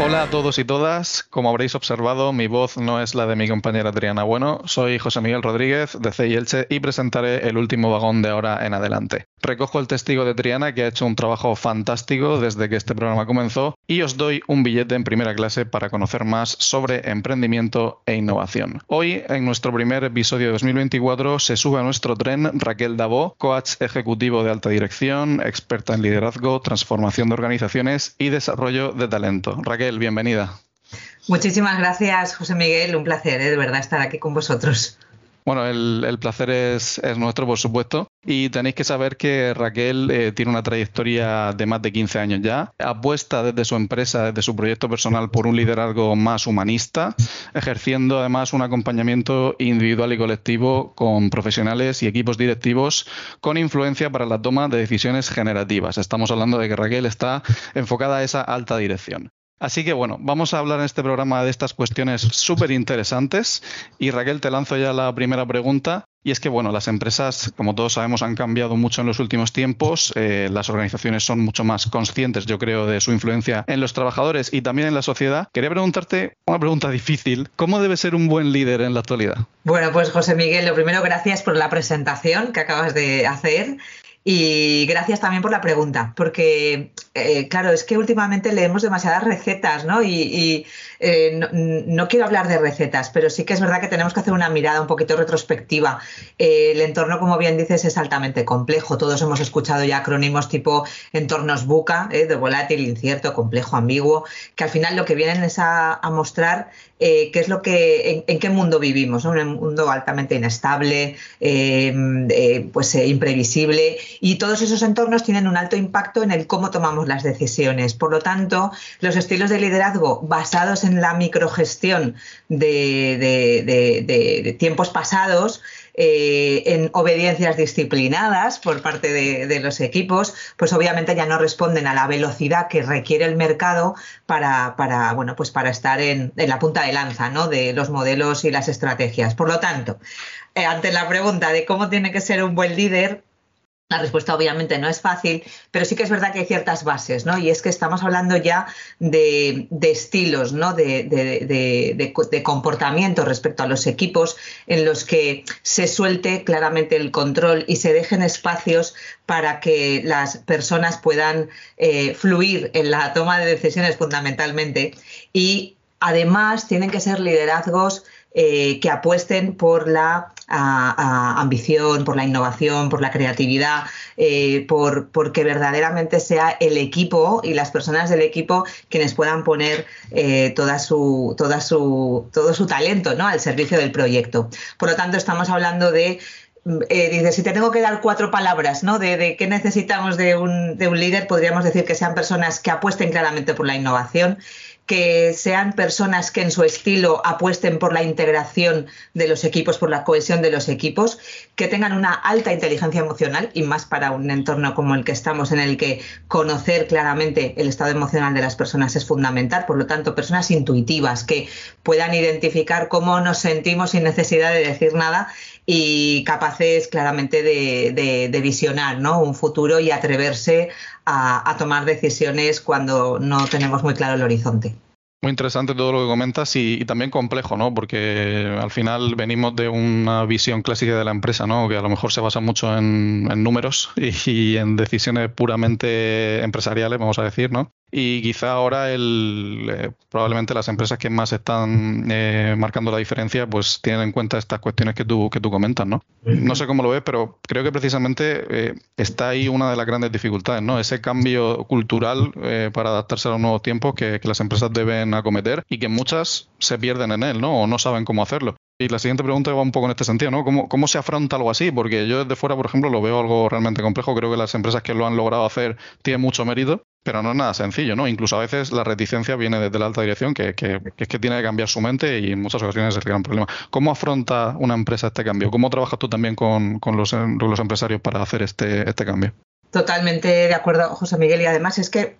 Hola a todos y todas. Como habréis observado, mi voz no es la de mi compañera Adriana Bueno. Soy José Miguel Rodríguez de CI y presentaré el último vagón de ahora en adelante. Recojo el testigo de Triana que ha hecho un trabajo fantástico desde que este programa comenzó y os doy un billete en primera clase para conocer más sobre emprendimiento e innovación. Hoy, en nuestro primer episodio de 2024, se sube a nuestro tren Raquel Dabó, coach ejecutivo de alta dirección, experta en liderazgo, transformación de organizaciones y desarrollo de talento. Raquel, bienvenida. Muchísimas gracias, José Miguel. Un placer, ¿eh? de verdad, estar aquí con vosotros. Bueno, el, placer es, nuestro, por supuesto. Y tenéis que saber que Raquel eh, tiene una trayectoria de más de 15 años ya. Apuesta desde su empresa, desde su proyecto personal, por un liderazgo más humanista, ejerciendo además un acompañamiento individual y colectivo con profesionales y equipos directivos con influencia para la toma de decisiones generativas. Estamos hablando de que Raquel está enfocada a esa alta dirección. Así que bueno, vamos a hablar en este programa de estas cuestiones súper interesantes y Raquel, te lanzo ya la primera pregunta. Y es que, bueno, las empresas, como todos sabemos, han cambiado mucho en los últimos tiempos. Eh, las organizaciones son mucho más conscientes, yo creo, de su influencia en los trabajadores y también en la sociedad. Quería preguntarte una pregunta difícil. ¿Cómo debe ser un buen líder en la actualidad? Bueno, pues José Miguel, lo primero, gracias por la presentación que acabas de hacer. Y gracias también por la pregunta, porque eh, claro, es que últimamente leemos demasiadas recetas, ¿no? Y, eh, no, quiero hablar de recetas, pero sí que es verdad que tenemos que hacer una mirada un poquito retrospectiva. Eh, el entorno, como bien dices, es altamente complejo. Todos hemos escuchado ya acrónimos tipo entornos buca, de volátil, incierto, complejo, ambiguo, que al final lo que vienen es a, mostrar qué es lo que, en, qué mundo vivimos. Un mundo altamente inestable, pues imprevisible y todos esos entornos tienen un alto impacto en el cómo tomamos las decisiones. Por lo tanto, los estilos de liderazgo basados en la microgestión de, tiempos pasados eh, en obediencias disciplinadas por parte de, los equipos, pues obviamente ya no responden a la velocidad que requiere el mercado para, bueno, pues para estar en, la punta de lanza de los modelos y las estrategias. Por lo tanto, eh, ante la pregunta de cómo tiene que ser un buen líder, la respuesta obviamente no es fácil, pero sí que es verdad que hay ciertas bases, ¿no? Y es que estamos hablando ya de, estilos, ¿no? De, de, comportamiento respecto a los equipos en los que se suelte claramente el control y se dejen espacios para que las personas puedan eh, fluir en la toma de decisiones fundamentalmente. Y además tienen que ser liderazgos eh, que apuesten por la ambición, por la innovación, por la creatividad, eh, por, verdaderamente sea el equipo y las personas del equipo quienes puedan poner eh, todo su talento ¿no? al servicio del proyecto. Por lo tanto, estamos hablando de dice, si te tengo que dar cuatro palabras, ¿no? De, qué necesitamos de un, líder, podríamos decir que sean personas que apuesten claramente por la innovación, que sean personas que en su estilo apuesten por la integración de los equipos, por la cohesión de los equipos, que tengan una alta inteligencia emocional y más para un entorno como el que estamos, en el que conocer claramente el estado emocional de las personas es fundamental. Por lo tanto, personas intuitivas que puedan identificar cómo nos sentimos sin necesidad de decir nada y capaces claramente de, visionar ¿no? un futuro y atreverse a, tomar decisiones cuando no tenemos muy claro el horizonte. Muy interesante todo lo que comentas y, también complejo, ¿no? Porque al final venimos de una visión clásica de la empresa, ¿no? Que a lo mejor se basa mucho en, números y, en decisiones puramente empresariales, vamos a decir, ¿no? Y quizá ahora el, eh, probablemente las empresas que más están eh, marcando la diferencia pues tienen en cuenta estas cuestiones que tú, que tú comentas, ¿no? No sé cómo lo ves, pero creo que precisamente eh, está ahí una de las grandes dificultades, ¿no? Ese cambio cultural para adaptarse a los nuevos tiempos que, que, las empresas deben acometer y que muchas se pierden en él, ¿no? O no saben cómo hacerlo. Y la siguiente pregunta va un poco en este sentido, ¿no? ¿Cómo, ¿Cómo, se afronta algo así? Porque yo desde fuera, por ejemplo, lo veo algo realmente complejo. Creo que las empresas que lo han logrado hacer tienen mucho mérito, pero no es nada sencillo, ¿no? Incluso a veces la reticencia viene desde la alta dirección, que, que, es que tiene que cambiar su mente y en muchas ocasiones es el gran problema. ¿Cómo afronta una empresa este cambio? ¿Cómo trabajas tú también con, con los, los, empresarios para hacer este, este cambio? Totalmente de acuerdo, José Miguel. Y además es que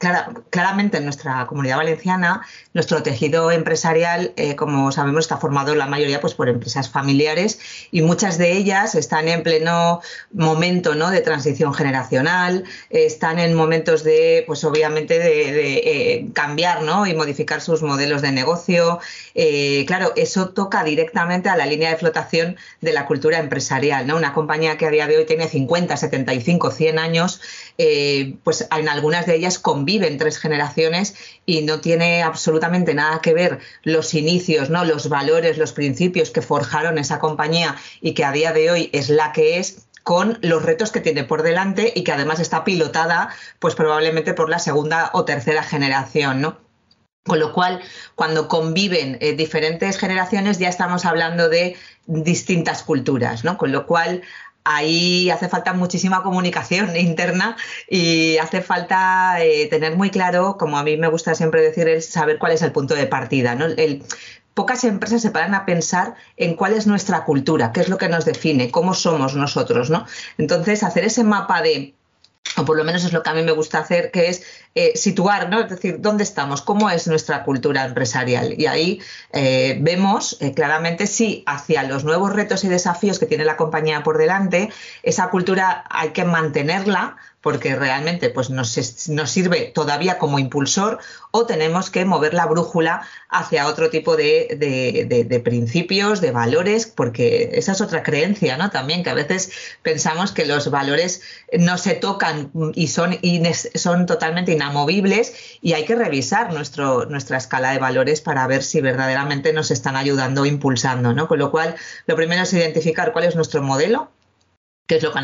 claramente en nuestra comunidad valenciana, nuestro tejido empresarial, eh, como sabemos, está formado la mayoría pues, por empresas familiares y muchas de ellas están en pleno momento ¿no? de transición generacional, están en momentos de, pues obviamente, de, eh, cambiar ¿no? y modificar sus modelos de negocio. Eh, claro, eso toca directamente a la línea de flotación de la cultura empresarial. ¿no? Una compañía que a día de hoy tiene 50, 75, 100 años eh, pues en algunas de ellas conviven tres generaciones y no tiene absolutamente nada que ver los inicios, ¿no? los valores, los principios que forjaron esa compañía y que a día de hoy es la que es con los retos que tiene por delante y que además está pilotada pues probablemente por la segunda o tercera generación, ¿no? Con lo cual, cuando conviven eh, diferentes generaciones, ya estamos hablando de distintas culturas, ¿no? Con lo cual, ahí hace falta muchísima comunicación interna y hace falta eh, tener muy claro, como a mí me gusta siempre decir, saber cuál es el punto de partida. pocas empresas se paran a pensar en cuál es nuestra cultura, qué es lo que nos define, cómo somos nosotros. ¿no? Entonces, hacer ese mapa de o por lo menos es lo que a mí me gusta hacer, que es eh, situar, ¿no? Es decir, ¿dónde estamos? ¿Cómo es nuestra cultura empresarial? Y ahí eh, vemos eh, claramente si hacia los nuevos retos y desafíos que tiene la compañía por delante, esa cultura hay que mantenerla porque realmente pues, nos, nos, sirve todavía como impulsor o tenemos que mover la brújula hacia otro tipo de, de, principios, de valores, porque esa es otra creencia, ¿no? También que a veces pensamos que los valores no se tocan y son, son totalmente inamovibles y hay que revisar nuestro, nuestra escala de valores para ver si verdaderamente nos están ayudando o impulsando, ¿no? Con lo cual, lo primero es identificar cuál es nuestro modelo, qué es lo que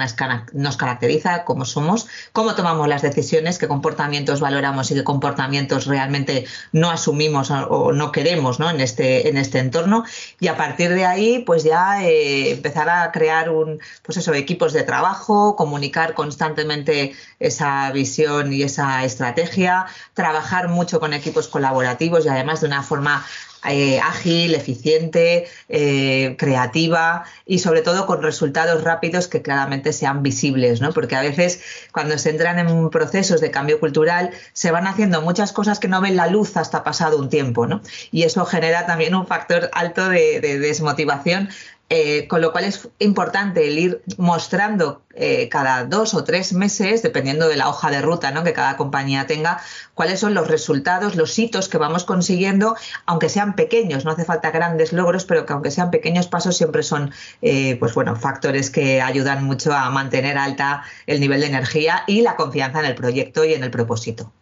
nos caracteriza, cómo somos, cómo tomamos las decisiones, qué comportamientos valoramos y qué comportamientos realmente no asumimos o no queremos ¿no? En, este, en este entorno. Y a partir de ahí, pues ya eh, empezar a crear un, pues eso, equipos de trabajo, comunicar constantemente esa visión y esa estrategia, trabajar mucho con equipos colaborativos y además de una forma eh, ágil, eficiente, eh, creativa y sobre todo con resultados rápidos que claramente sean visibles, ¿no? Porque a veces cuando se entran en procesos de cambio cultural se van haciendo muchas cosas que no ven la luz hasta pasado un tiempo, ¿no? Y eso genera también un factor alto de desmotivación eh, con lo cual es importante el ir mostrando eh, cada dos o tres meses, dependiendo de la hoja de ruta ¿no? que cada compañía tenga, cuáles son los resultados, los hitos que vamos consiguiendo, aunque sean pequeños, no hace falta grandes logros, pero que aunque sean pequeños pasos siempre son eh, pues bueno, factores que ayudan mucho a mantener alta el nivel de energía y la confianza en el proyecto y en el propósito.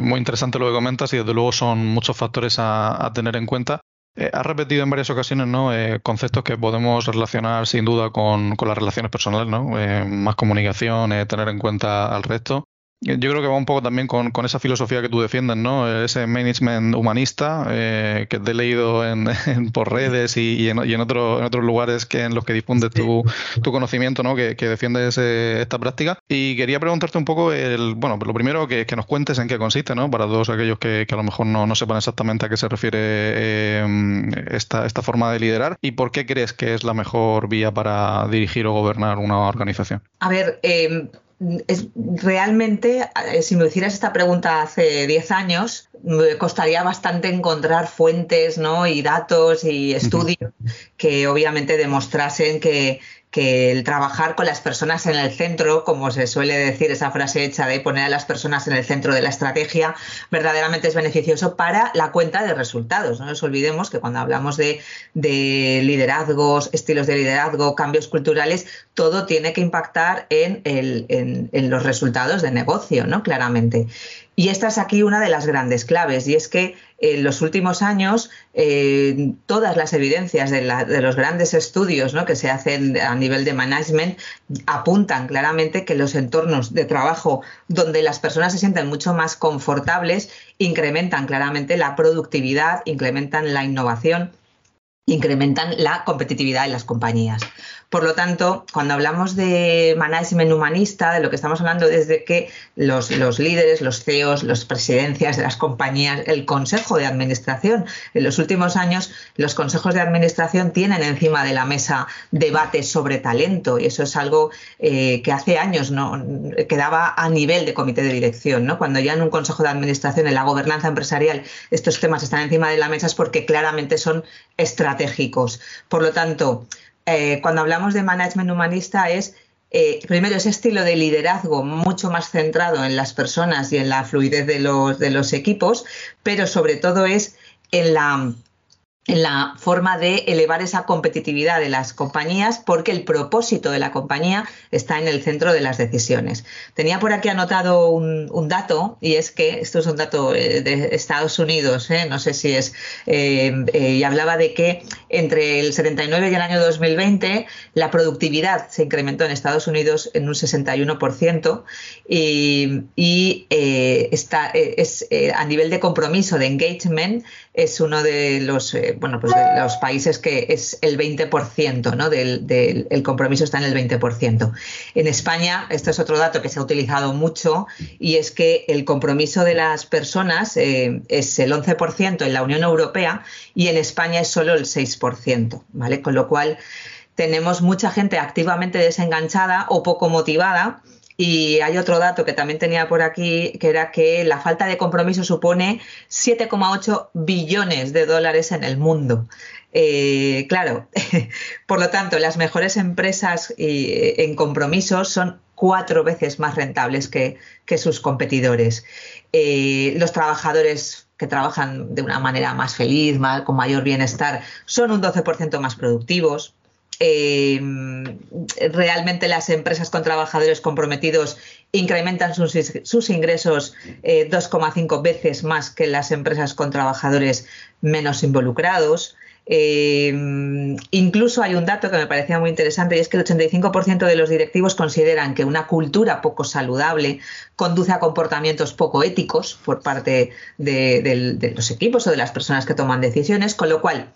muy interesante lo que comentas y desde luego son muchos factores a tener en cuenta. Eh, has repetido en varias ocasiones ¿no? Eh, conceptos que podemos relacionar sin duda con, con las relaciones personales, ¿no? Eh, más comunicación, tener en cuenta al resto. Yo creo que va un poco también con, esa filosofía que tú defiendes, ¿no? Ese management humanista eh, que te he leído en, por redes y, en, y en, otros lugares que en los que difundes tu, conocimiento, ¿no? Que, que defiendes esta práctica. Y quería preguntarte un poco, el, bueno, lo primero que, nos cuentes en qué consiste, ¿no? Para todos aquellos que, a lo mejor no, sepan exactamente a qué se refiere eh, esta, esta forma de liderar y por qué crees que es la mejor vía para dirigir o gobernar una organización. A ver, eh, es, realmente, eh, si me hicieras esta pregunta hace 10 años, me costaría bastante encontrar fuentes ¿no? y datos y estudios que obviamente demostrasen que, que el trabajar con las personas en el centro, como se suele decir esa frase hecha de poner a las personas en el centro de la estrategia, verdaderamente es beneficioso para la cuenta de resultados. No nos olvidemos que cuando hablamos de, liderazgos, estilos de liderazgo, cambios culturales, todo tiene que impactar en, en los resultados de negocio, ¿no? Claramente. Y esta es aquí una de las grandes claves, y es que en los últimos años eh, todas las evidencias de, los grandes estudios que se hacen a nivel de management apuntan claramente que los entornos de trabajo donde las personas se sienten mucho más confortables incrementan claramente la productividad, incrementan la innovación incrementan la competitividad en las compañías. Por lo tanto, cuando hablamos de management humanista, de lo que estamos hablando es de que los, líderes, los CEOs, las presidencias de las compañías, el consejo de administración, en los últimos años los consejos de administración tienen encima de la mesa debates sobre talento y eso es algo eh, que hace años no quedaba a nivel de comité de dirección. ¿no? Cuando ya en un consejo de administración, en la gobernanza empresarial, estos temas están encima de la mesa es porque claramente son estratégicos. Por lo tanto, eh, cuando hablamos de management humanista es eh, primero ese estilo de liderazgo mucho más centrado en las personas y en la fluidez de los, equipos, pero sobre todo es en la la forma de elevar esa competitividad de las compañías porque el propósito de la compañía está en el centro de las decisiones. Tenía por aquí anotado un, dato y es que esto es un dato eh, de Estados Unidos, ¿eh? no sé si es, eh, y hablaba de que entre el 79 y el año 2020 la productividad se incrementó en Estados Unidos en un 61% y, y está, es, a nivel de compromiso, de engagement, es uno de los, bueno, pues de los países que es el 20%, ¿no? Del, el compromiso está en el 20%. En España, esto es otro dato que se ha utilizado mucho, y es que el compromiso de las personas eh, es el 11% en la Unión Europea y en España es solo el 6%, ¿vale? Con lo cual tenemos mucha gente activamente desenganchada o poco motivada y hay otro dato que también tenía por aquí, que era que la falta de compromiso supone 7,8 billones de dólares en el mundo. Eh, claro, por lo tanto, las mejores empresas eh, en compromiso son cuatro veces más rentables que, sus competidores. Eh, los trabajadores que trabajan de una manera más feliz, con mayor bienestar, son un 12% más productivos. Em, realmente las empresas con trabajadores comprometidos incrementan sus, ingresos 2,5 eh, veces más que las empresas con trabajadores menos involucrados. Em, incluso hay un dato que me parecía muy interesante y es que el 85% de los directivos consideran que una cultura poco saludable conduce a comportamientos poco éticos por parte de los equipos o de las personas que toman decisiones, con lo cual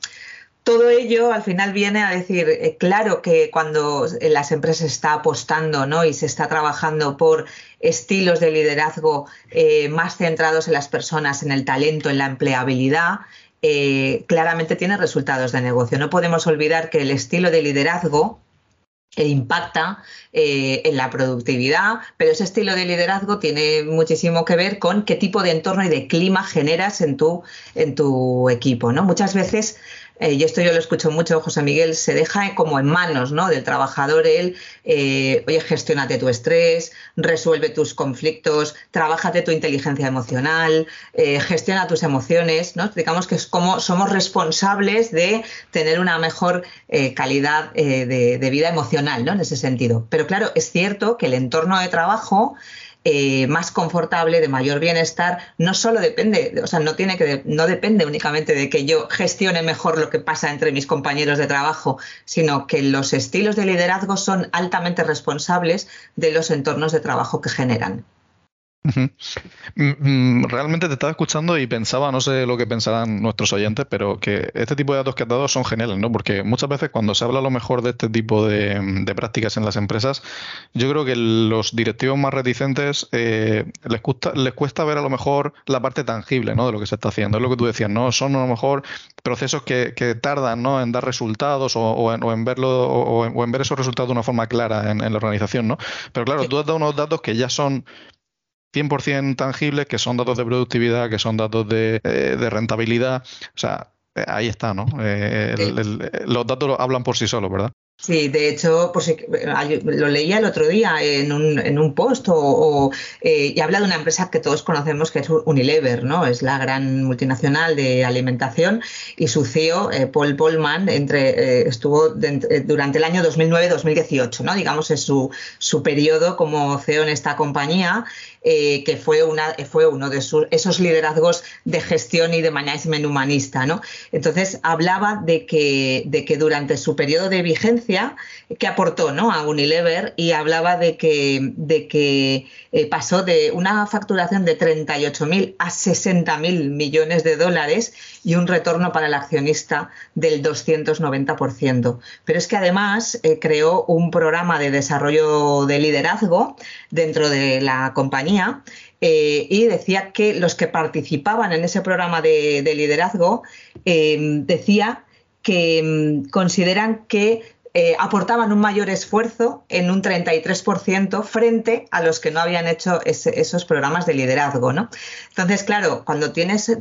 todo ello al final viene a decir, eh, claro que cuando las empresas está apostando ¿no? y se está trabajando por estilos de liderazgo eh, más centrados en las personas, en el talento, en la empleabilidad, eh, claramente tiene resultados de negocio. No podemos olvidar que el estilo de liderazgo impacta en la productividad, pero ese estilo de liderazgo tiene muchísimo que ver con qué tipo de entorno y de clima generas en tu, en tu equipo. ¿no? Muchas veces eh, y esto yo lo escucho mucho, José Miguel, se deja como en manos ¿no? del trabajador él, eh, oye, gestiónate tu estrés, resuelve tus conflictos, trabájate tu inteligencia emocional, eh, gestiona tus emociones, ¿no? Digamos que es como somos responsables de tener una mejor calidad de, vida emocional, ¿no? En ese sentido. Pero claro, es cierto que el entorno de trabajo eh, más confortable, de mayor bienestar, no solo depende, o sea, no tiene que, no depende únicamente de que yo gestione mejor lo que pasa entre mis compañeros de trabajo, sino que los estilos de liderazgo son altamente responsables de los entornos de trabajo que generan. Mm, mm, realmente te estaba escuchando y pensaba, no sé lo que pensarán nuestros oyentes, pero que este tipo de datos que has dado son geniales, ¿no? Porque muchas veces cuando se habla a lo mejor de este tipo de, prácticas en las empresas, yo creo que los directivos más reticentes eh, les, cuesta, les cuesta ver a lo mejor la parte tangible, ¿no? De lo que se está haciendo. Es lo que tú decías, ¿no? Son a lo mejor procesos que, tardan, ¿no? En dar resultados o, en, verlo o en, ver esos resultados de una forma clara en, la organización, ¿no? Pero claro, tú has dado unos datos que ya son 100% tangibles, que son datos de productividad, que son datos de, eh, rentabilidad. O sea, eh, ahí está, ¿no? Eh, los datos hablan por sí solos, ¿verdad? Sí, de hecho, pues, lo leía el otro día en un, en un post o, y habla de una empresa que todos conocemos que es Unilever, ¿no? Es la gran multinacional de alimentación y su CEO, Paul Polman, entre, estuvo durante el año 2009-2018, ¿no? Digamos, es su, su periodo como CEO en esta compañía eh, que fue, una, fue uno de esos liderazgos de gestión y de management humanista. ¿no? Entonces, hablaba de que, de que durante su periodo de vigencia, que aportó ¿no? a Unilever y hablaba de que, de que eh, pasó de una facturación de 38.000 a 60.000 millones de dólares y un retorno para el accionista del 290%. Pero es que además eh, creó un programa de desarrollo de liderazgo dentro de la compañía eh, y decía que los que participaban en ese programa de, liderazgo decía que mm, consideran que eh, aportaban un mayor esfuerzo en un 33% frente a los que no habían hecho esos programas de liderazgo. ¿no? Entonces, claro, cuando tienes,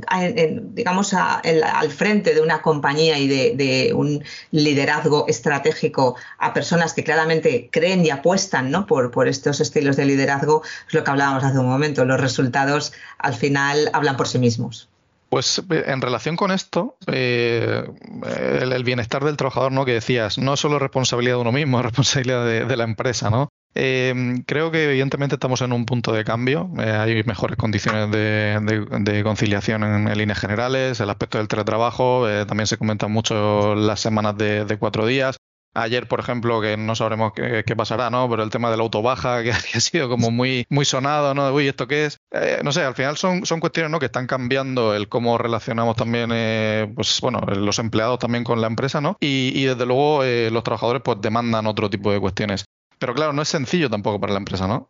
digamos, al frente de una compañía y de, un liderazgo estratégico a personas que claramente creen y apuestan ¿no? por, por estos estilos de liderazgo, es lo que hablábamos hace un momento, los resultados al final hablan por sí mismos. Pues eh, en relación con esto, eh, el, bienestar del trabajador, ¿no? Que decías, no solo responsabilidad de uno mismo, es responsabilidad de, la empresa, ¿no? Eh, creo que evidentemente estamos en un punto de cambio. hay mejores condiciones de, conciliación en, líneas generales. El aspecto del teletrabajo también se comentan mucho las semanas de, cuatro días. Ayer, por ejemplo, que no sabremos qué, pasará, ¿no? Pero el tema de la autobaja, que ha sido como muy, muy sonado, ¿no? Uy, ¿esto qué es? Eh, no sé, al final son, son cuestiones, ¿no? Que están cambiando el cómo relacionamos también, eh, pues bueno, los empleados también con la empresa, ¿no? Y, desde luego eh, los trabajadores pues demandan otro tipo de cuestiones. Pero claro, no es sencillo tampoco para la empresa, ¿no?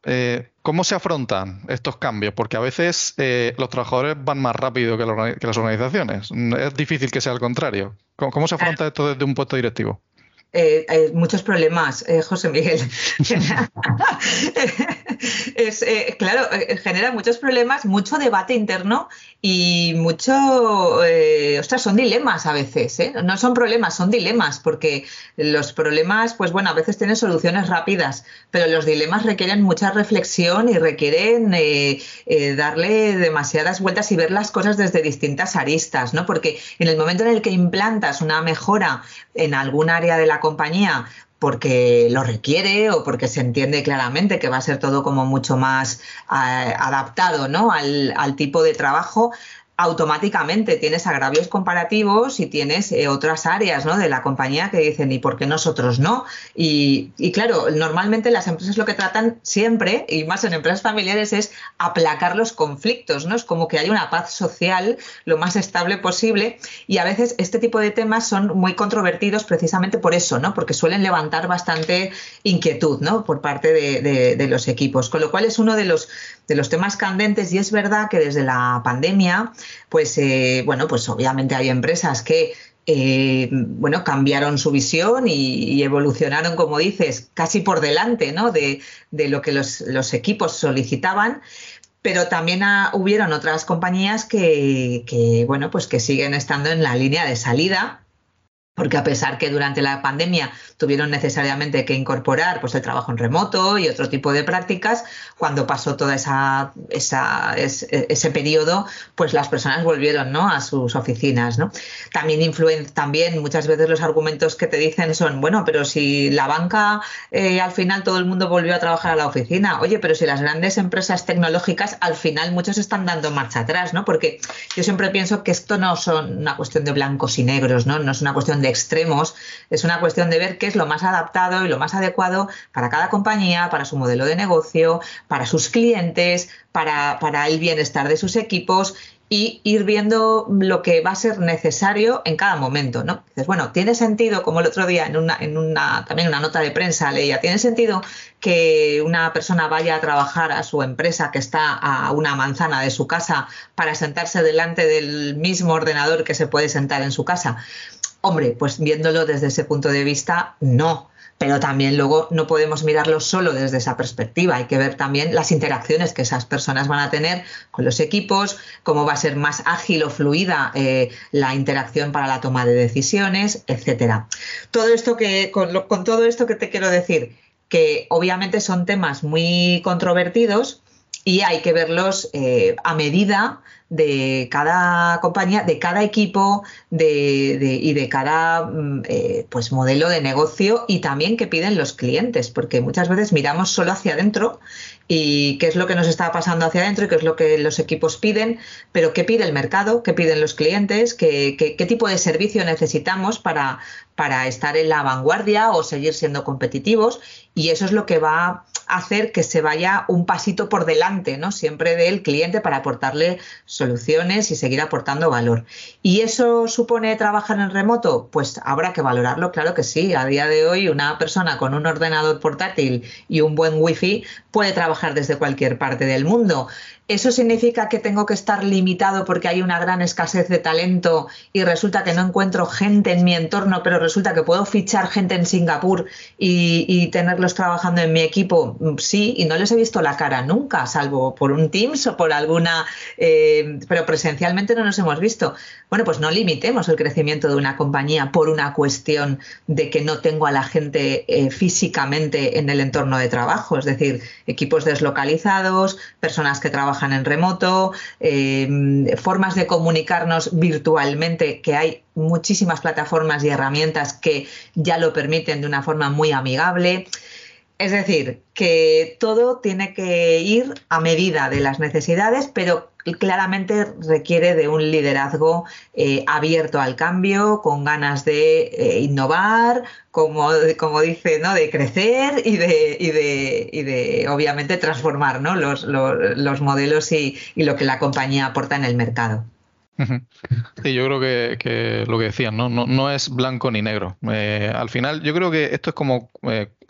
¿Cómo se afrontan estos cambios? Porque a veces los trabajadores van más rápido que, las organizaciones. Es difícil que sea al contrario. ¿Cómo se afronta esto desde un puesto directivo? Eh, hay muchos problemas, eh, José Miguel. es, eh, claro, genera muchos problemas, mucho debate interno y mucho, ostras, son dilemas a veces, no son problemas, son dilemas, porque los problemas, pues bueno, a veces tienen soluciones rápidas, pero los dilemas requieren mucha reflexión y requieren darle demasiadas vueltas y ver las cosas desde distintas aristas, ¿no? Porque en el momento en el que implantas una mejora en algún área de la compañía porque lo requiere o porque se entiende claramente que va a ser todo como mucho más eh, adaptado ¿no? al, al, tipo de trabajo, automáticamente tienes agravios comparativos y tienes eh, otras áreas ¿no? de la compañía que dicen, ¿y por qué nosotros no? Y, claro, normalmente las empresas lo que tratan siempre, y más en empresas familiares, es aplacar los conflictos, ¿no? Es como que hay una paz social lo más estable posible y a veces este tipo de temas son muy controvertidos precisamente por eso, ¿no? Porque suelen levantar bastante inquietud, ¿no? Por parte de, de los equipos. Con lo cual es uno de los, de los temas candentes y es verdad que desde la pandemia pues eh, bueno, pues obviamente hay empresas que eh, bueno, cambiaron su visión y, evolucionaron, como dices, casi por delante ¿no? de, lo que los, equipos solicitaban. Pero también hubieron otras compañías que, que, bueno, pues que siguen estando en la línea de salida porque a pesar que durante la pandemia tuvieron necesariamente que incorporar pues, el trabajo en remoto y otro tipo de prácticas, cuando pasó todo esa, ese, periodo, pues las personas volvieron ¿no? a sus oficinas. ¿no? También influyen, también muchas veces los argumentos que te dicen son, bueno, pero si la banca eh, al final todo el mundo volvió a trabajar a la oficina, oye, pero si las grandes empresas tecnológicas al final muchos están dando marcha atrás, ¿no? Porque yo siempre pienso que esto no son una cuestión de blancos y negros, ¿no? No es una cuestión de extremos, es una cuestión de ver qué es lo más adaptado y lo más adecuado para cada compañía, para su modelo de negocio, para sus clientes, para, el bienestar de sus equipos y ir viendo lo que va a ser necesario en cada momento, ¿no? Dices, bueno, tiene sentido, como el otro día en una, en una, también una nota de prensa leía, tiene sentido que una persona vaya a trabajar a su empresa que está a una manzana de su casa para sentarse delante del mismo ordenador que se puede sentar en su casa. Hombre, pues viéndolo desde ese punto de vista, no. Pero también luego no podemos mirarlo solo desde esa perspectiva. Hay que ver también las interacciones que esas personas van a tener con los equipos, cómo va a ser más ágil o fluida eh, la interacción para la toma de decisiones, etcétera. Todo esto que, con, todo esto que te quiero decir, que obviamente son temas muy controvertidos y hay que verlos eh, a medida de cada compañía, de cada equipo y de cada mm, eh, pues modelo de negocio y también que piden los clientes, porque muchas veces miramos solo hacia adentro y qué es lo que nos está pasando hacia adentro y qué es lo que los equipos piden, pero qué pide el mercado, qué piden los clientes, qué, qué tipo de servicio necesitamos para, para estar en la vanguardia o seguir siendo competitivos y eso es lo que va a hacer que se vaya un pasito por delante, ¿no? Siempre del cliente para aportarle soluciones y seguir aportando valor. ¿Y eso supone trabajar en remoto? Pues habrá que valorarlo, claro que sí. A día de hoy una persona con un ordenador portátil y un buen wifi puede trabajar desde cualquier parte del mundo. ¿Eso significa que tengo que estar limitado porque hay una gran escasez de talento y resulta que no encuentro gente en mi entorno, pero resulta que puedo fichar gente en Singapur y, tenerlos trabajando en mi equipo? Mm, sí, y no les he visto la cara nunca, salvo por un Teams o por alguna, eh, pero presencialmente no nos hemos visto. Bueno, pues no limitemos el crecimiento de una compañía por una cuestión de que no tengo a la gente eh, físicamente en el entorno de trabajo, es decir, equipos deslocalizados, personas que trabajan en remoto, eh, formas de comunicarnos virtualmente, que hay muchísimas plataformas y herramientas que ya lo permiten de una forma muy amigable. Es decir, que todo tiene que ir a medida de las necesidades, pero claramente requiere de un liderazgo eh, abierto al cambio, con ganas de eh, innovar, como, como dice, ¿no? de crecer y de, y de, y de obviamente transformar ¿no? los, los, modelos y, y lo que la compañía aporta en el mercado. Sí, yo creo que, lo que decían, ¿no? No, es blanco ni negro. Eh, al final, yo creo que esto es como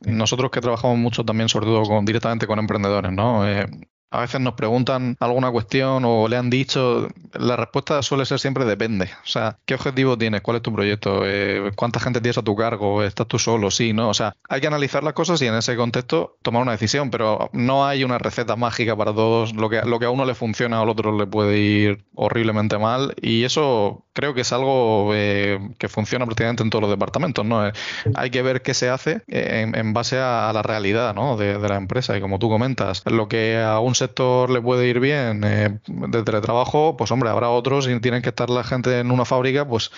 nosotros que trabajamos mucho también, sobre todo con, directamente con emprendedores, ¿no? Eh, a veces nos preguntan alguna cuestión o le han dicho, la respuesta suele ser siempre depende. O sea, ¿qué objetivo tienes? ¿Cuál es tu proyecto? Eh, ¿Cuánta gente tienes a tu cargo? ¿Estás tú solo? Sí, ¿no? O sea, hay que analizar las cosas y en ese contexto tomar una decisión, pero no hay una receta mágica para todos. Lo que, lo que a uno le funciona, al otro le puede ir horriblemente mal y eso creo que es algo eh, que funciona prácticamente en todos los departamentos, ¿no? Eh, hay que ver qué se hace en, base a, la realidad. De, la empresa y como tú comentas, lo que a un le puede ir bien eh, de teletrabajo, pues hombre, habrá otros y tienen que estar la gente en una fábrica, pues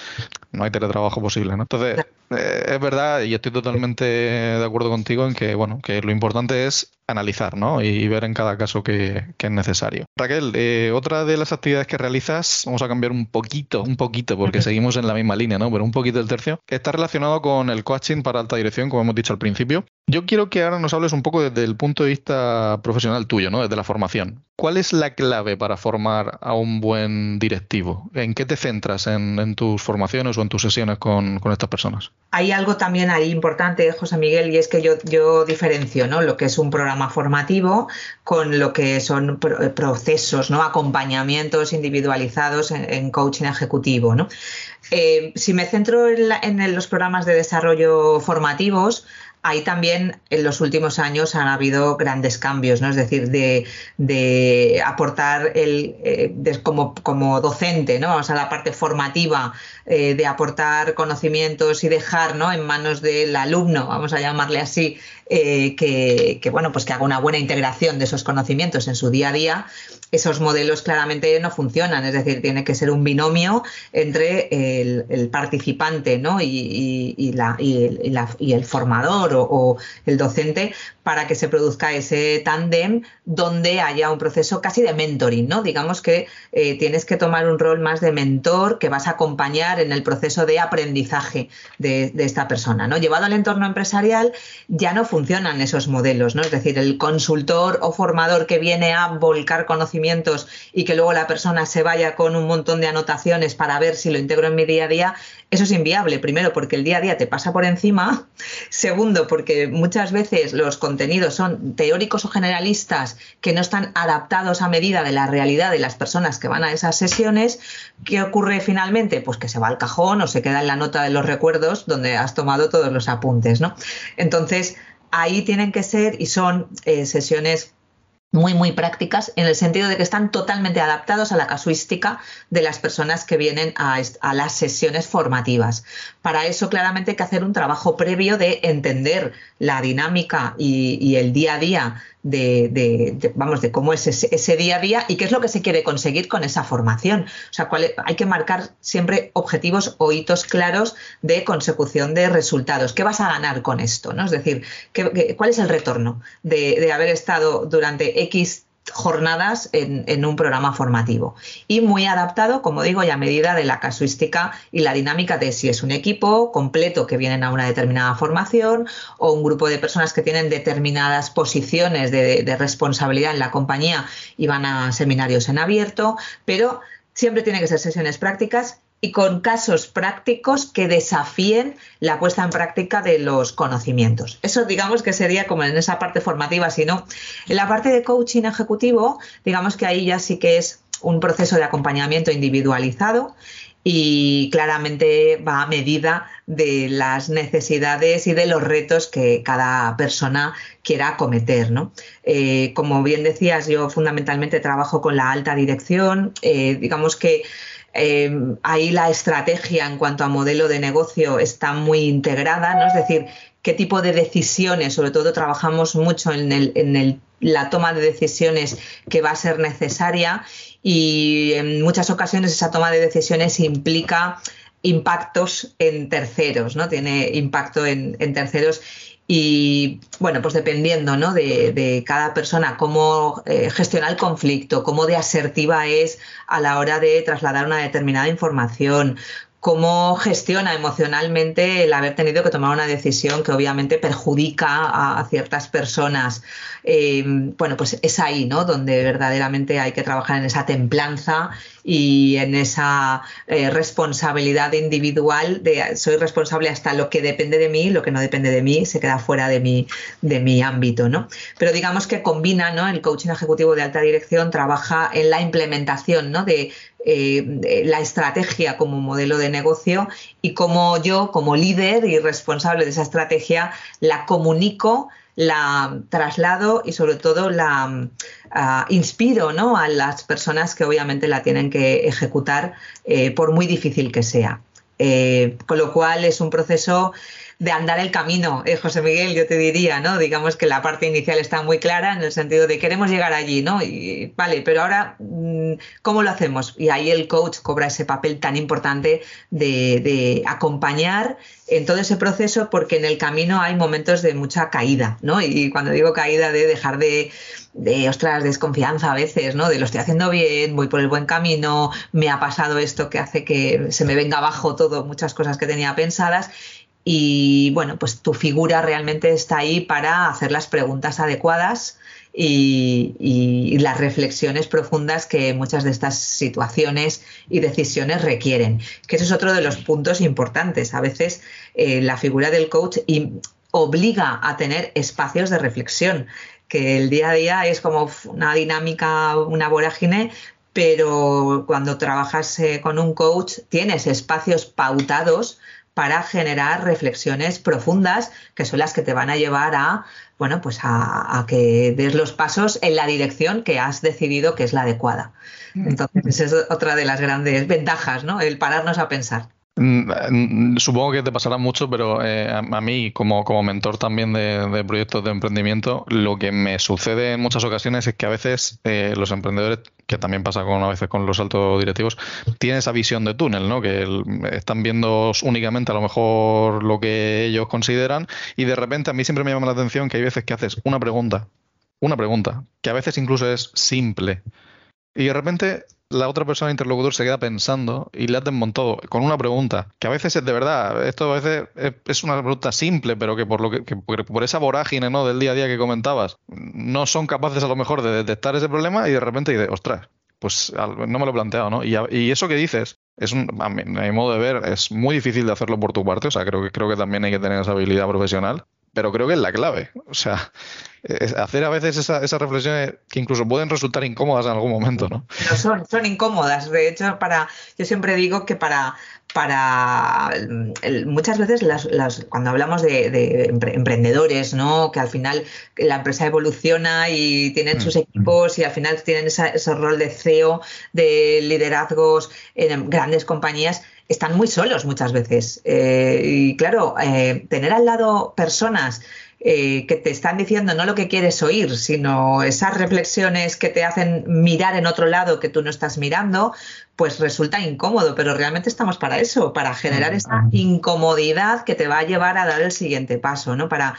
no hay teletrabajo posible, ¿no? Entonces, eh, es verdad y estoy totalmente de acuerdo contigo en que, bueno, que lo importante es analizar, ¿no? Y ver en cada caso que, es necesario. Raquel, eh, otra de las actividades que realizas, vamos a cambiar un poquito, un poquito, porque seguimos en la misma línea, ¿no? Pero un poquito el tercio, está relacionado con el coaching para alta dirección, como hemos dicho al principio. Yo quiero que ahora nos hables un poco desde el punto de vista profesional tuyo, ¿no? Desde la formación. ¿Cuál es la clave para formar a un buen directivo? ¿En qué te centras en, tus formaciones o en tus sesiones con, estas personas? Hay algo también ahí importante, José Miguel, y es que yo, yo diferencio ¿no? lo que es un programa formativo con lo que son procesos, ¿no? acompañamientos individualizados en, coaching ejecutivo. ¿no? Eh, si me centro en los programas de desarrollo formativos, ahí también en los últimos años han habido grandes cambios, ¿no? Es decir, de, aportar el, eh, como, como, docente, ¿no? Vamos a la parte formativa, eh, de aportar conocimientos y dejar ¿no? en manos del alumno, vamos a llamarle así, eh, que, bueno, pues que haga una buena integración de esos conocimientos en su día a día, esos modelos claramente no funcionan. Es decir, tiene que ser un binomio entre el, participante ¿no? y, el formador o, el docente para que se produzca ese tándem donde haya un proceso casi de mentoring, ¿no? Digamos que eh, tienes que tomar un rol más de mentor que vas a acompañar en el proceso de aprendizaje de, esta persona. Llevado al entorno empresarial ya no funciona funcionan esos modelos, ¿no? Es decir, el consultor o formador que viene a volcar y que luego la persona se vaya con un montón de anotaciones para ver si lo integro en mi día a día, eso es inviable. Primero, porque el día a día te pasa por encima. Segundo, porque muchas veces los contenidos son teóricos o generalistas que no están adaptados a medida de la realidad de las personas que van a esas sesiones. ¿Qué ocurre finalmente? Pues que se va al cajón o se queda en la nota de los recuerdos donde has tomado todos los apuntes, ¿no? Entonces, ahí tienen que ser y son eh, sesiones muy, muy prácticas en el sentido de que están totalmente adaptados a la casuística de las personas que vienen a, las sesiones formativas. Para eso, claramente, hay que hacer un trabajo previo de entender la dinámica y, el día a día de, vamos, de cómo es ese, día a día y qué es lo que se quiere conseguir con esa formación. O sea, hay que marcar siempre objetivos o hitos claros de consecución de resultados. ¿Qué vas a ganar con esto? ¿no? Es decir, cuál es el retorno de, de haber estado durante X jornadas en, un programa formativo. Y muy adaptado, como digo, ya a medida de la casuística y la dinámica de si es un equipo completo que vienen a una determinada formación o un grupo de personas que tienen determinadas posiciones de, de responsabilidad en la compañía y van a seminarios en abierto, pero siempre tiene que ser sesiones prácticas y con casos prácticos que desafíen la puesta en práctica de los conocimientos. Eso digamos que sería como en esa parte formativa, sino en la parte de coaching ejecutivo, digamos que ahí ya sí que es un proceso de acompañamiento individualizado y claramente va a medida de las necesidades y de los retos que cada persona quiera acometer. ¿no? Eh, como bien decías, yo fundamentalmente trabajo con la alta dirección, eh, digamos que eh, ahí la estrategia en cuanto a modelo de negocio está muy integrada, ¿no? Es decir, qué tipo de decisiones, sobre todo trabajamos mucho en, la toma de decisiones que va a ser necesaria y en muchas ocasiones esa toma de decisiones implica impactos en terceros, ¿no? Tiene impacto en, en terceros y bueno, pues dependiendo ¿no? de, cada persona, cómo eh, gestiona el conflicto, cómo de asertiva es a la hora de trasladar una determinada información, cómo gestiona emocionalmente el haber tenido que tomar una decisión que obviamente perjudica a, ciertas personas. Eh, bueno, pues es ahí, ¿no? Donde verdaderamente hay que trabajar en esa templanza y en esa eh, responsabilidad individual de soy responsable hasta lo que depende de mí, lo que no depende de mí se queda fuera de mi, de mi ámbito, ¿no? Pero digamos que combina, ¿no? El coaching ejecutivo de alta dirección trabaja en la implementación, ¿no? De eh, la estrategia como modelo de negocio y como yo, como líder y responsable de esa estrategia, la comunico, la traslado y sobre todo la ah, inspiro ¿no? a las personas que obviamente la tienen que ejecutar eh, por muy difícil que sea. Eh, con lo cual es un proceso de andar el camino, eh, José Miguel, yo te diría, ¿no? Digamos que la parte inicial está muy clara en el sentido de queremos llegar allí, ¿no? Y vale, pero ahora, mm, ¿cómo lo hacemos? Y ahí el coach cobra ese papel tan importante de, acompañar en todo ese proceso porque en el camino hay momentos de mucha caída, ¿no? Y cuando digo caída de dejar de, de, ostras, desconfianza a veces, ¿no? De lo estoy haciendo bien, voy por el buen camino, me ha pasado esto que hace que se me venga abajo todo, muchas cosas que tenía pensadas y bueno, pues tu figura realmente está ahí para hacer las preguntas adecuadas y, las reflexiones profundas que muchas de estas situaciones y decisiones requieren. Que eso es otro de los puntos importantes. A veces eh, la figura del coach obliga a tener espacios de reflexión, que el día a día es como una dinámica, una vorágine, pero cuando trabajas eh, con un coach tienes espacios pautados para generar reflexiones profundas que son las que te van a llevar a, bueno, pues a, que des los pasos en la dirección que has decidido que es la adecuada. Mm. Entonces, esa es otra de las grandes ventajas, ¿no? El pararnos a pensar. Mm, mm, supongo que te pasará mucho, pero eh, a, mí, como, como mentor también de, proyectos de emprendimiento, lo que me sucede en muchas ocasiones es que a veces eh, los emprendedores, que también pasa con a veces con los altos directivos, tienen esa visión de túnel, ¿no? Que están viendo únicamente a lo mejor lo que ellos consideran y de repente a mí siempre me llama la atención que hay veces que haces una pregunta, una pregunta, que a veces incluso es simple. Y de repente la otra persona interlocutor se queda pensando y le has desmontado con una pregunta, que a veces es de verdad, esto a veces es una pregunta simple, pero que por lo que, por esa vorágine ¿no? del día a día que comentabas, no son capaces a lo mejor de detectar ese problema y de repente dices, ostras, pues no me lo he planteado, ¿no? Y, eso que dices, es un, a, mi, modo de ver, es muy difícil de hacerlo por tu parte, o sea, creo que, creo que también hay que tener esa habilidad profesional, pero creo que es la clave. O sea, hacer a veces esas reflexiones que incluso pueden resultar incómodas en algún momento, ¿no? son, son incómodas. De hecho, para, yo siempre digo que para, para muchas veces las, cuando hablamos de, emprendedores, ¿no? Que al final la empresa evoluciona y tienen sus mm. equipos y al final tienen ese rol de CEO, de liderazgos en grandes compañías están muy solos muchas veces. Eh, y claro, eh, tener al lado personas eh, que te están diciendo no lo que quieres oír, sino esas reflexiones que te hacen mirar en otro lado que tú no estás mirando, pues resulta incómodo, pero realmente estamos para eso, para generar esa incomodidad que te va a llevar a dar el siguiente paso, ¿no? Para,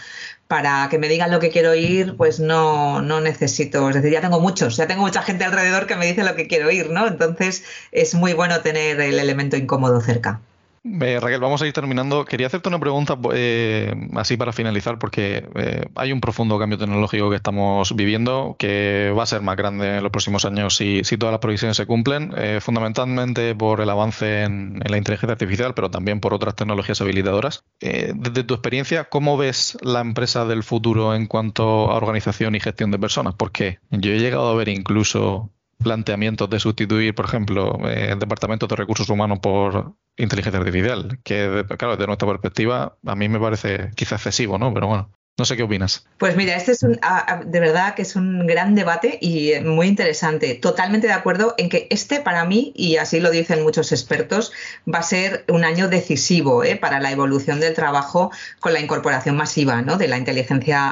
para que me digan lo que quiero oír, pues no, no necesito, es decir, ya tengo muchos, ya tengo mucha gente alrededor que me dice lo que quiero oír, ¿no? Entonces es muy bueno tener el elemento incómodo cerca. Eh, Raquel, vamos a ir terminando. Quería hacerte una pregunta eh, así para finalizar, porque eh, hay un profundo cambio tecnológico que estamos viviendo que va a ser más grande en los próximos años si, todas las provisiones se cumplen, fundamentalmente por el avance en, la inteligencia artificial, pero también por otras tecnologías habilitadoras. desde tu experiencia, ¿cómo ves la empresa del futuro en cuanto a organización y gestión de personas? Porque yo he llegado a ver incluso planteamientos de sustituir, por ejemplo, el departamento de recursos humanos por inteligencia artificial, que claro, desde nuestra perspectiva a mí me parece quizá excesivo, ¿no? Pero bueno. No sé qué opinas. Pues mira, este es un, de verdad que es un gran debate y muy interesante. Totalmente de acuerdo en que este para mí, y así lo dicen muchos expertos, va a ser un año decisivo ¿eh? para la evolución del trabajo con la incorporación masiva de la inteligencia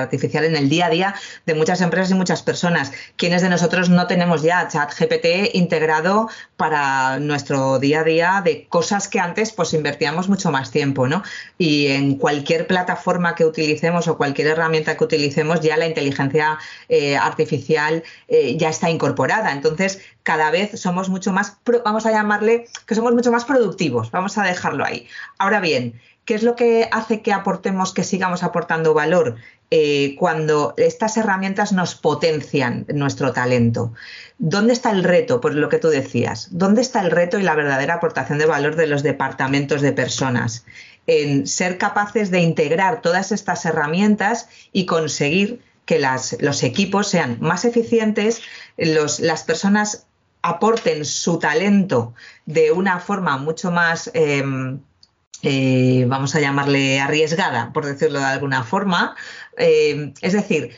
artificial en el día a día de muchas empresas y muchas personas. Quienes de nosotros no tenemos ya ChatGPT integrado para nuestro día a día de cosas que antes pues invertíamos mucho más tiempo, ¿no? Y en cualquier plataforma que utilicemos o cualquier herramienta que utilicemos, ya la inteligencia eh, artificial eh, ya está incorporada. Entonces, cada vez somos mucho más, vamos a llamarle, que somos mucho más productivos, vamos a dejarlo ahí. Ahora bien, ¿qué es lo que hace que aportemos, que sigamos aportando valor? Eh, cuando estas herramientas nos potencian nuestro talento. ¿Dónde está el reto? Por lo que tú decías. ¿Dónde está el reto y la verdadera aportación de valor de los departamentos de personas? En ser capaces de integrar todas estas herramientas y conseguir que los equipos sean más eficientes, las personas aporten su talento de una forma mucho más, em, eh, vamos a llamarle arriesgada, por decirlo de alguna forma. Em, es decir,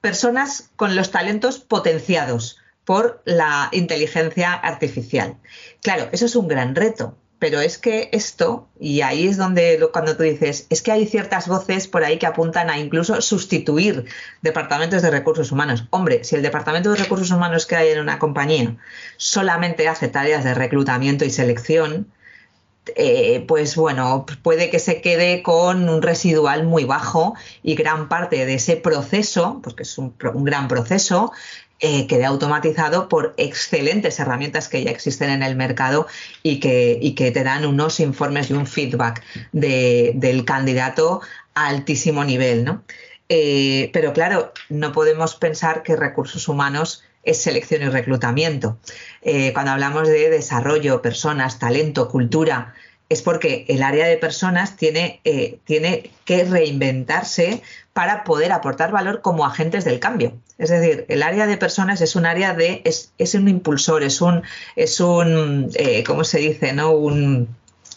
personas con los talentos potenciados por la inteligencia artificial. Claro, eso es un gran reto, pero es que esto, y ahí es donde cuando tú dices, es que hay ciertas voces por ahí que apuntan a incluso sustituir departamentos de recursos humanos. Hombre, si el departamento de recursos humanos que hay en una compañía solamente hace tareas de reclutamiento y selección, eh, pues bueno, puede que se quede con un residual muy bajo y gran parte de ese proceso, pues que es un, gran proceso, eh, quede automatizado por excelentes herramientas que ya existen en el mercado y que, que te dan unos informes y un feedback del candidato a altísimo nivel. ¿no? Eh, pero claro, no podemos pensar que recursos humanos es selección y reclutamiento. Eh, cuando hablamos de desarrollo, personas, talento, cultura, es porque el área de personas tiene, tiene que reinventarse para poder aportar valor como agentes del cambio. Es decir, el área de personas es un área de, es, es un impulsor, es un, es un, eh, ¿cómo se dice? ¿No? Un,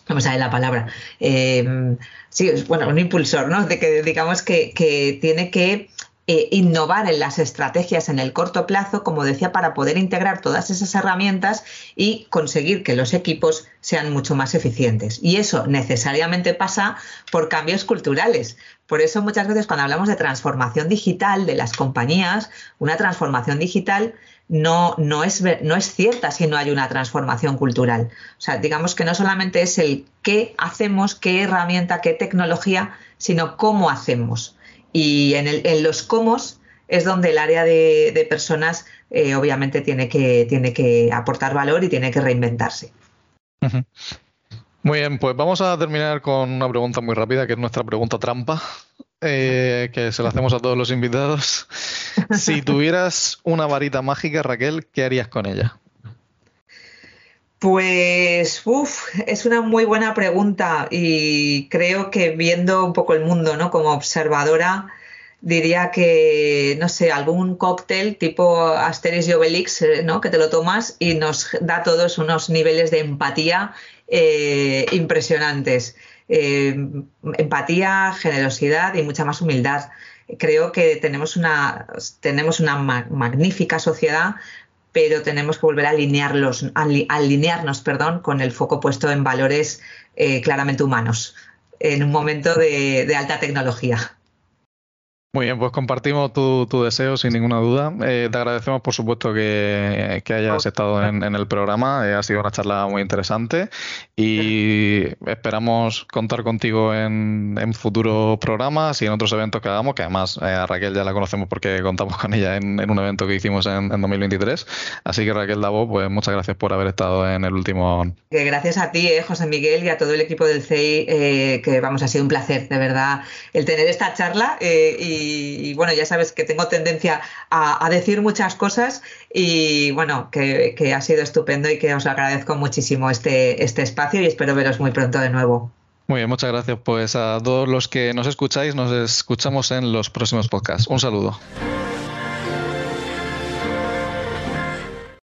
a ver la palabra. Eh, sí, bueno, un impulsor, ¿no? De que digamos que, que tiene que eh, innovar en las estrategias en el corto plazo, como decía, para poder integrar todas esas herramientas y conseguir que los equipos sean mucho más eficientes. Y eso necesariamente pasa por cambios culturales. Por eso muchas veces cuando hablamos de transformación digital de las compañías, una transformación digital no, no, es, no es cierta si no hay una transformación cultural. O sea, digamos que no solamente es el qué hacemos, qué herramienta, qué tecnología, sino cómo hacemos. Y en, los comos es donde el área de, personas eh, obviamente tiene que, tiene que aportar valor y tiene que reinventarse. Muy bien, pues vamos a terminar con una pregunta muy rápida, que es nuestra pregunta trampa, eh, que se la hacemos a todos los invitados. Si tuvieras una varita mágica, Raquel, ¿qué harías con ella? Pues, uff, es una muy buena pregunta y creo que viendo un poco el mundo, ¿no? Como observadora, diría que, no sé, algún cóctel tipo Asterix y Obelix, eh, ¿no? Que te lo tomas y nos da a todos unos niveles de empatía eh, impresionantes. Eh, empatía, generosidad y mucha más humildad. Creo que tenemos una, tenemos una magnífica sociedad pero tenemos que volver a alinearlos, alinearnos perdón, con el foco puesto en valores eh, claramente humanos en un momento de, alta tecnología. Muy bien, pues compartimos tu, deseo sin ninguna duda. Eh, te agradecemos, por supuesto, que, hayas estado en, el programa. Eh, ha sido una charla muy interesante y esperamos contar contigo en, futuros programas y en otros eventos que hagamos, que además eh, a Raquel ya la conocemos porque contamos con ella en, un evento que hicimos en, 2023. Así que Raquel Davo, pues muchas gracias por haber estado en el último. Gracias a ti, José Miguel, y a todo el equipo del CEI, que vamos, ha sido un placer, de verdad, el tener esta charla y y, bueno, ya sabes que tengo tendencia a, decir muchas cosas y bueno, que, ha sido estupendo y que os agradezco muchísimo este, este espacio y espero veros muy pronto de nuevo. Muy bien, muchas gracias. Pues a todos los que nos escucháis, nos escuchamos en los próximos podcasts. Un saludo.